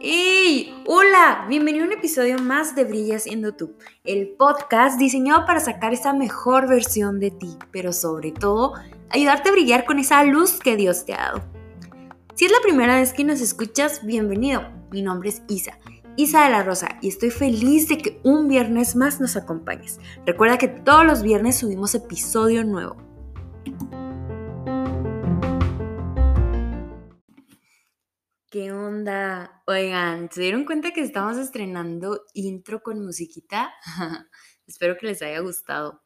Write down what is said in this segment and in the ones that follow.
¡Hey! Hola, bienvenido a un episodio más de Brillas en YouTube, el podcast diseñado para sacar esa mejor versión de ti, pero sobre todo ayudarte a brillar con esa luz que Dios te ha dado. Si es la primera vez que nos escuchas, bienvenido. Mi nombre es Isa, Isa de la Rosa, y estoy feliz de que un viernes más nos acompañes. Recuerda que todos los viernes subimos episodio nuevo. ¿Qué onda? Oigan, ¿se dieron cuenta que estamos estrenando intro con musiquita? Espero que les haya gustado.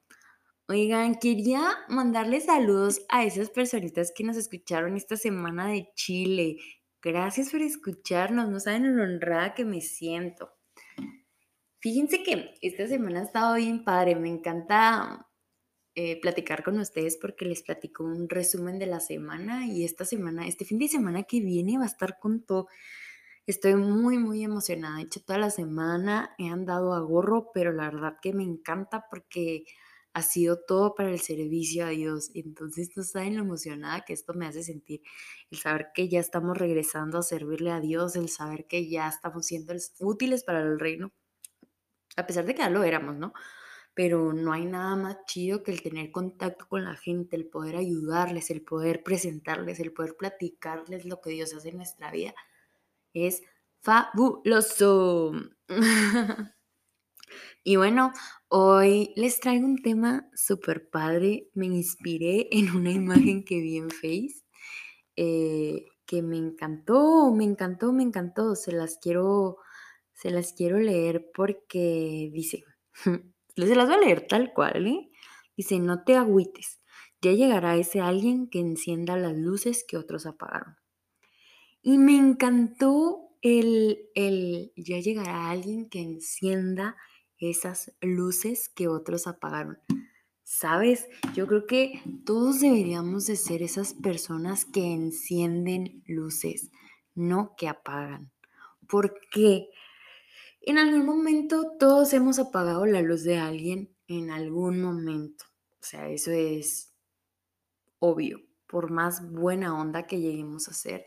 Oigan, quería mandarles saludos a esas personitas que nos escucharon esta semana de Chile. Gracias por escucharnos, no saben lo honrada que me siento. Fíjense que esta semana ha estado bien padre, me encanta eh, platicar con ustedes porque les platico un resumen de la semana y esta semana, este fin de semana que viene va a estar con todo. Estoy muy, muy emocionada. De hecho, toda la semana he andado a gorro, pero la verdad que me encanta porque ha sido todo para el servicio a Dios. Entonces, no saben lo emocionada que esto me hace sentir. El saber que ya estamos regresando a servirle a Dios, el saber que ya estamos siendo útiles para el reino, a pesar de que ya lo éramos, ¿no? Pero no hay nada más chido que el tener contacto con la gente, el poder ayudarles, el poder presentarles, el poder platicarles lo que Dios hace en nuestra vida. Es fabuloso. y bueno, hoy les traigo un tema súper padre. Me inspiré en una imagen que vi en Face. Eh, que me encantó, me encantó, me encantó. Se las quiero, se las quiero leer porque dice, Se las voy a leer tal cual, ¿eh? Dice, no te agüites, ya llegará ese alguien que encienda las luces que otros apagaron. Y me encantó el, el, ya llegará alguien que encienda esas luces que otros apagaron. ¿Sabes? Yo creo que todos deberíamos de ser esas personas que encienden luces, no que apagan. ¿Por qué? En algún momento todos hemos apagado la luz de alguien en algún momento. O sea, eso es obvio. Por más buena onda que lleguemos a ser,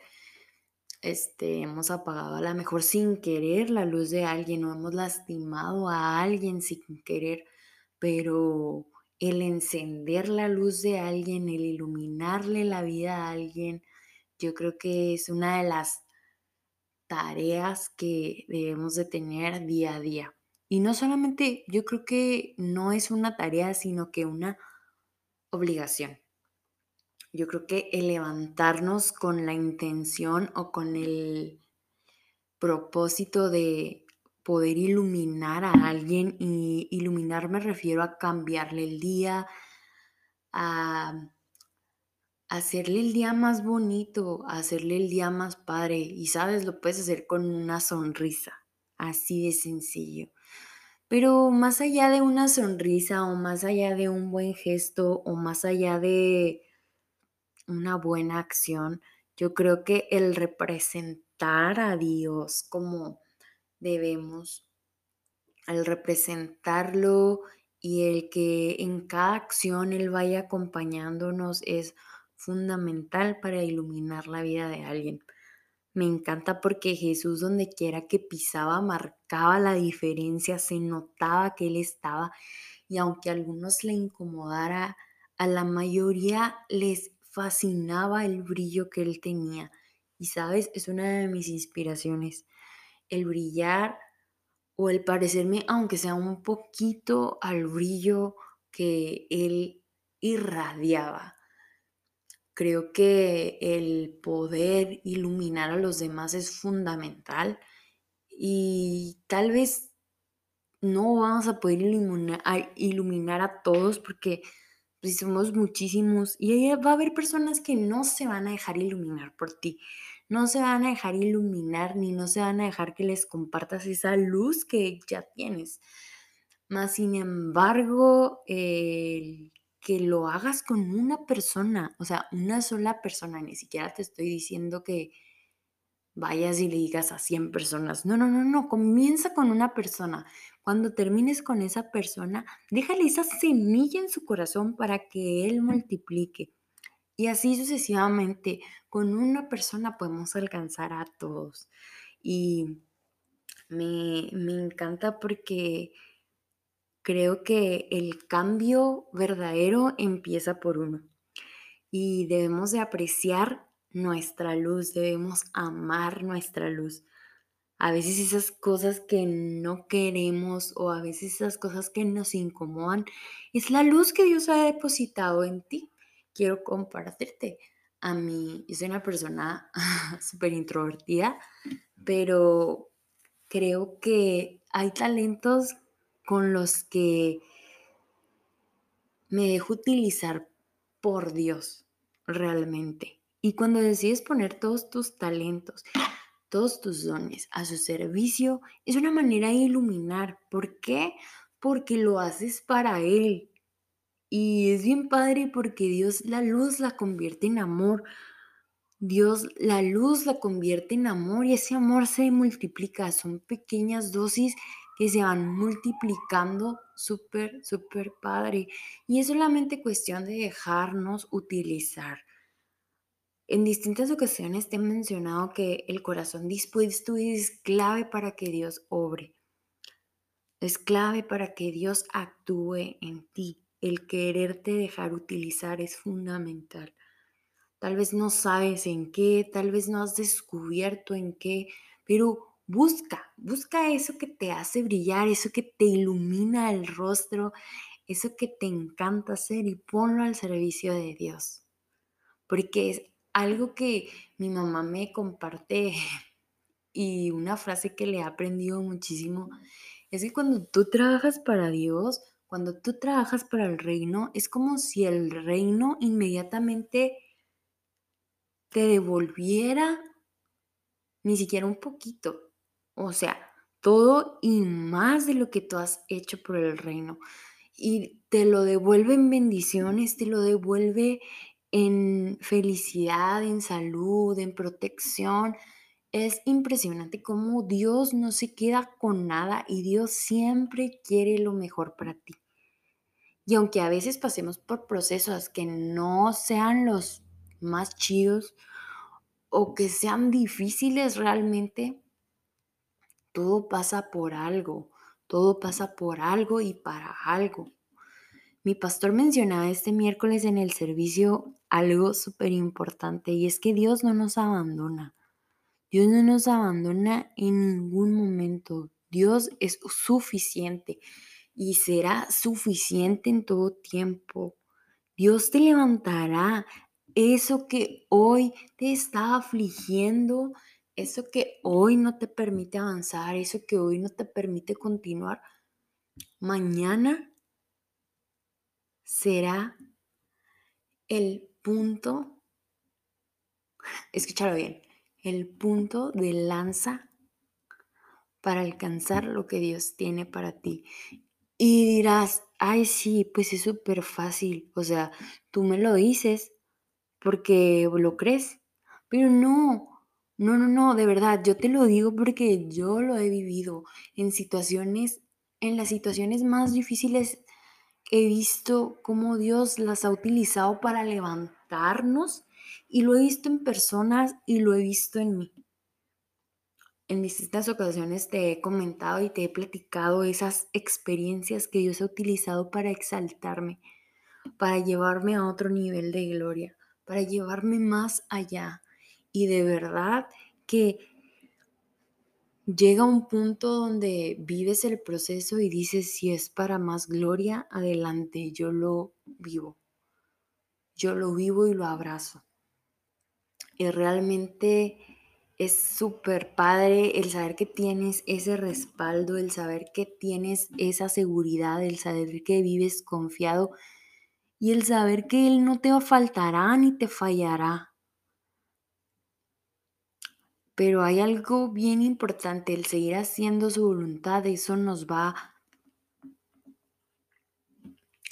este, hemos apagado a lo mejor sin querer la luz de alguien o hemos lastimado a alguien sin querer, pero el encender la luz de alguien, el iluminarle la vida a alguien, yo creo que es una de las tareas que debemos de tener día a día. Y no solamente, yo creo que no es una tarea, sino que una obligación. Yo creo que levantarnos con la intención o con el propósito de poder iluminar a alguien y iluminar me refiero a cambiarle el día, a hacerle el día más bonito, hacerle el día más padre. Y sabes, lo puedes hacer con una sonrisa, así de sencillo. Pero más allá de una sonrisa o más allá de un buen gesto o más allá de una buena acción, yo creo que el representar a Dios como debemos, al representarlo y el que en cada acción Él vaya acompañándonos es fundamental para iluminar la vida de alguien. Me encanta porque Jesús donde quiera que pisaba marcaba la diferencia, se notaba que Él estaba y aunque a algunos le incomodara, a la mayoría les fascinaba el brillo que Él tenía. Y sabes, es una de mis inspiraciones, el brillar o el parecerme, aunque sea un poquito al brillo que Él irradiaba. Creo que el poder iluminar a los demás es fundamental y tal vez no vamos a poder iluminar, a, todos porque pues, somos muchísimos y va a haber personas que no se van a dejar iluminar por ti, no se van a dejar iluminar ni no se van a dejar que les compartas esa luz que ya tienes. Más sin embargo, el que lo hagas con una persona, o sea, una sola persona, ni siquiera te estoy diciendo que vayas y le digas a 100 personas. No, no, no, no, comienza con una persona. cuando termines con esa persona, déjale esa semilla en su corazón para que él multiplique. Y así sucesivamente, con una persona podemos alcanzar a todos. Y me, me encanta porque creo que el cambio verdadero empieza por uno. Y debemos de apreciar nuestra luz, debemos amar nuestra luz. A veces esas cosas que no queremos o a veces esas cosas que nos incomodan es la luz que Dios ha depositado en ti. Quiero compartirte. A mí, yo soy una persona súper introvertida, pero creo que hay talentos con los que me dejo utilizar por Dios realmente. Y cuando decides poner todos tus talentos, todos tus dones a su servicio, es una manera de iluminar. ¿Por qué? Porque lo haces para Él. Y es bien padre porque Dios la luz la convierte en amor. Dios la luz la convierte en amor y ese amor se multiplica. Son pequeñas dosis que se van multiplicando súper, súper padre. Y es solamente cuestión de dejarnos utilizar. En distintas ocasiones te he mencionado que el corazón dispuesto es clave para que Dios obre. Es clave para que Dios actúe en ti. El quererte dejar utilizar es fundamental. Tal vez no sabes en qué, tal vez no has descubierto en qué, pero Busca, busca eso que te hace brillar, eso que te ilumina el rostro, eso que te encanta hacer y ponlo al servicio de Dios. Porque es algo que mi mamá me comparte y una frase que le he aprendido muchísimo es que cuando tú trabajas para Dios, cuando tú trabajas para el reino, es como si el reino inmediatamente te devolviera ni siquiera un poquito, o sea, todo y más de lo que tú has hecho por el reino. Y te lo devuelve en bendiciones, te lo devuelve en felicidad, en salud, en protección. Es impresionante cómo Dios no se queda con nada y Dios siempre quiere lo mejor para ti. Y aunque a veces pasemos por procesos que no sean los más chidos o que sean difíciles realmente, todo pasa por algo, todo pasa por algo y para algo. Mi pastor mencionaba este miércoles en el servicio algo súper importante y es que Dios no nos abandona. Dios no nos abandona en ningún momento. Dios es suficiente y será suficiente en todo tiempo. Dios te levantará. Eso que hoy te está afligiendo, eso que hoy no te permite avanzar, eso que hoy no te permite continuar, mañana será el punto, escúchalo bien, el punto de lanza para alcanzar lo que Dios tiene para ti. Y dirás, ay, sí, pues es súper fácil. O sea, tú me lo dices porque lo crees. Pero no, no, no, no, de verdad, yo te lo digo porque yo lo he vivido en situaciones, en las situaciones más difíciles he visto cómo Dios las ha utilizado para levantarnos y lo he visto en personas y lo he visto en mí. En distintas ocasiones te he comentado y te he platicado esas experiencias que Dios ha utilizado para exaltarme, para llevarme a otro nivel de gloria, para llevarme más allá y de verdad que llega un punto donde vives el proceso y dices, si es para más gloria, adelante, yo lo vivo. Yo lo vivo y lo abrazo. Y realmente es súper padre el saber que tienes ese respaldo, el saber que tienes esa seguridad, el saber que vives confiado y el saber que Él no te faltará ni te fallará. Pero hay algo bien importante, el seguir haciendo su voluntad, eso nos va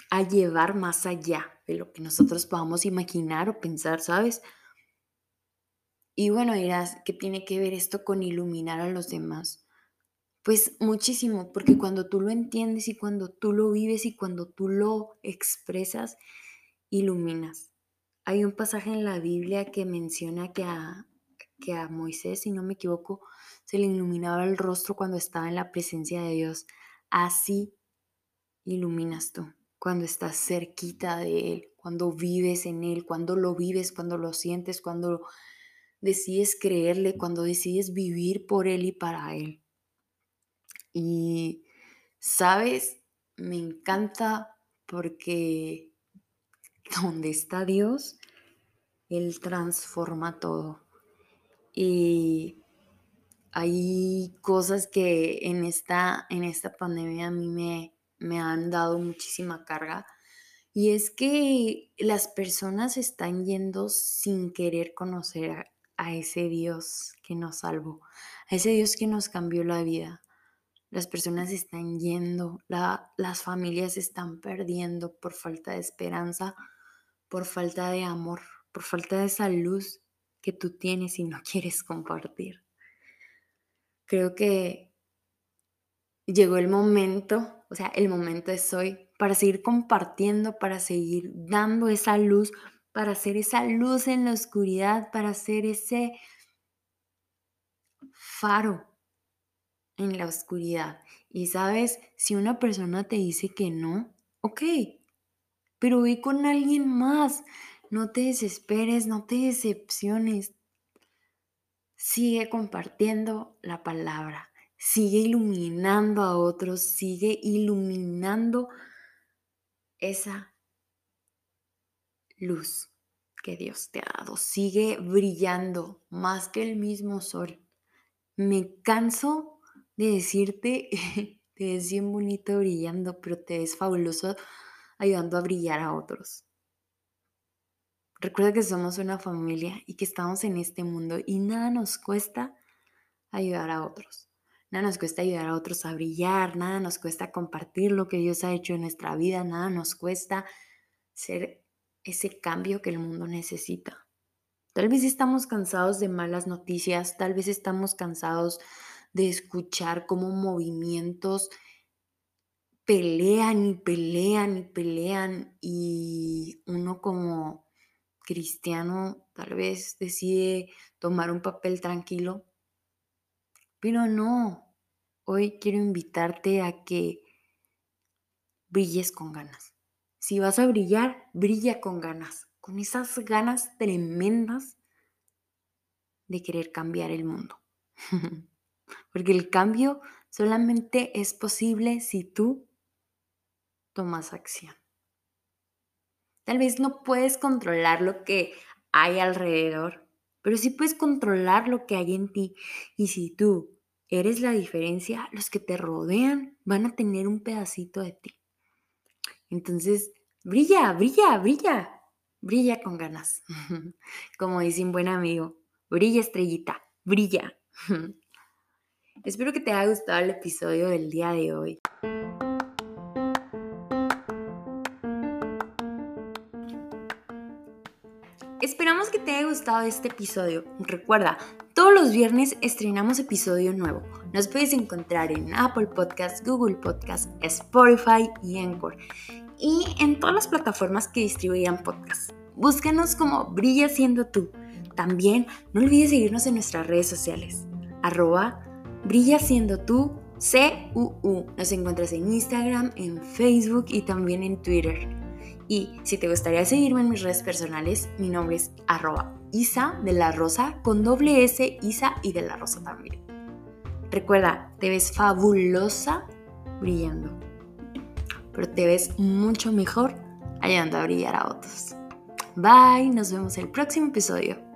a llevar más allá de lo que nosotros podamos imaginar o pensar, ¿sabes? Y bueno, dirás, ¿qué tiene que ver esto con iluminar a los demás? Pues muchísimo, porque cuando tú lo entiendes y cuando tú lo vives y cuando tú lo expresas, iluminas. Hay un pasaje en la Biblia que menciona que a, que a Moisés, si no me equivoco, se le iluminaba el rostro cuando estaba en la presencia de Dios. Así iluminas tú, cuando estás cerquita de Él, cuando vives en Él, cuando lo vives, cuando lo sientes, cuando decides creerle, cuando decides vivir por Él y para Él. Y, ¿sabes? Me encanta porque donde está Dios, Él transforma todo. Y hay cosas que en esta, en esta pandemia a mí me, me han dado muchísima carga. Y es que las personas están yendo sin querer conocer a, ese Dios que nos salvó, a ese Dios que nos cambió la vida. Las personas están yendo, las familias están perdiendo por falta de esperanza, por falta de amor, por falta de esa luz que tú tienes y no quieres compartir. Creo que llegó el momento, o sea, el momento es hoy, para seguir compartiendo, para seguir dando esa luz, para hacer esa luz en la oscuridad, para hacer ese faro en la oscuridad. Y sabes, si una persona te dice que no, ok, pero ve con alguien más. No te desesperes, no te decepciones. Sigue compartiendo la palabra, sigue iluminando a otros, sigue iluminando esa luz que Dios te ha dado. Sigue brillando más que el mismo sol. Me canso de decirte, te ves bien bonito brillando, pero te ves fabuloso ayudando a brillar a otros. Recuerda que somos una familia y que estamos en este mundo y nada nos cuesta ayudar a otros. Nada nos cuesta ayudar a otros a brillar, nada nos cuesta compartir lo que Dios ha hecho en nuestra vida, nada nos cuesta ser ese cambio que el mundo necesita. Tal vez estamos cansados de malas noticias, tal vez estamos cansados de escuchar cómo movimientos pelean y pelean y pelean y uno como cristiano tal vez decide tomar un papel tranquilo. Pero no, hoy quiero invitarte a que brilles con ganas. Si vas a brillar, brilla con ganas, con esas ganas tremendas de querer cambiar el mundo. Porque el cambio solamente es posible si tú tomas acción. Tal vez no puedes controlar lo que hay alrededor, pero sí puedes controlar lo que hay en ti. Y si tú eres la diferencia, los que te rodean van a tener un pedacito de ti. Entonces, brilla, brilla, brilla, brilla con ganas. Como dice un buen amigo, brilla estrellita, brilla. Espero que te haya gustado el episodio del día de hoy. Esperamos que te haya gustado este episodio. Recuerda, todos los viernes estrenamos episodio nuevo. Nos puedes encontrar en Apple Podcasts, Google Podcasts, Spotify y Anchor. Y en todas las plataformas que distribuyan podcasts. Búscanos como Brilla siendo tú. También no olvides seguirnos en nuestras redes sociales. Arroba Brilla siendo tú, CUU. Nos encuentras en Instagram, en Facebook y también en Twitter. Y si te gustaría seguirme en mis redes personales, mi nombre es arroba Isa de la Rosa con doble S, Isa y de la Rosa también. Recuerda, te ves fabulosa brillando, pero te ves mucho mejor ayudando a brillar a otros. Bye, nos vemos el próximo episodio.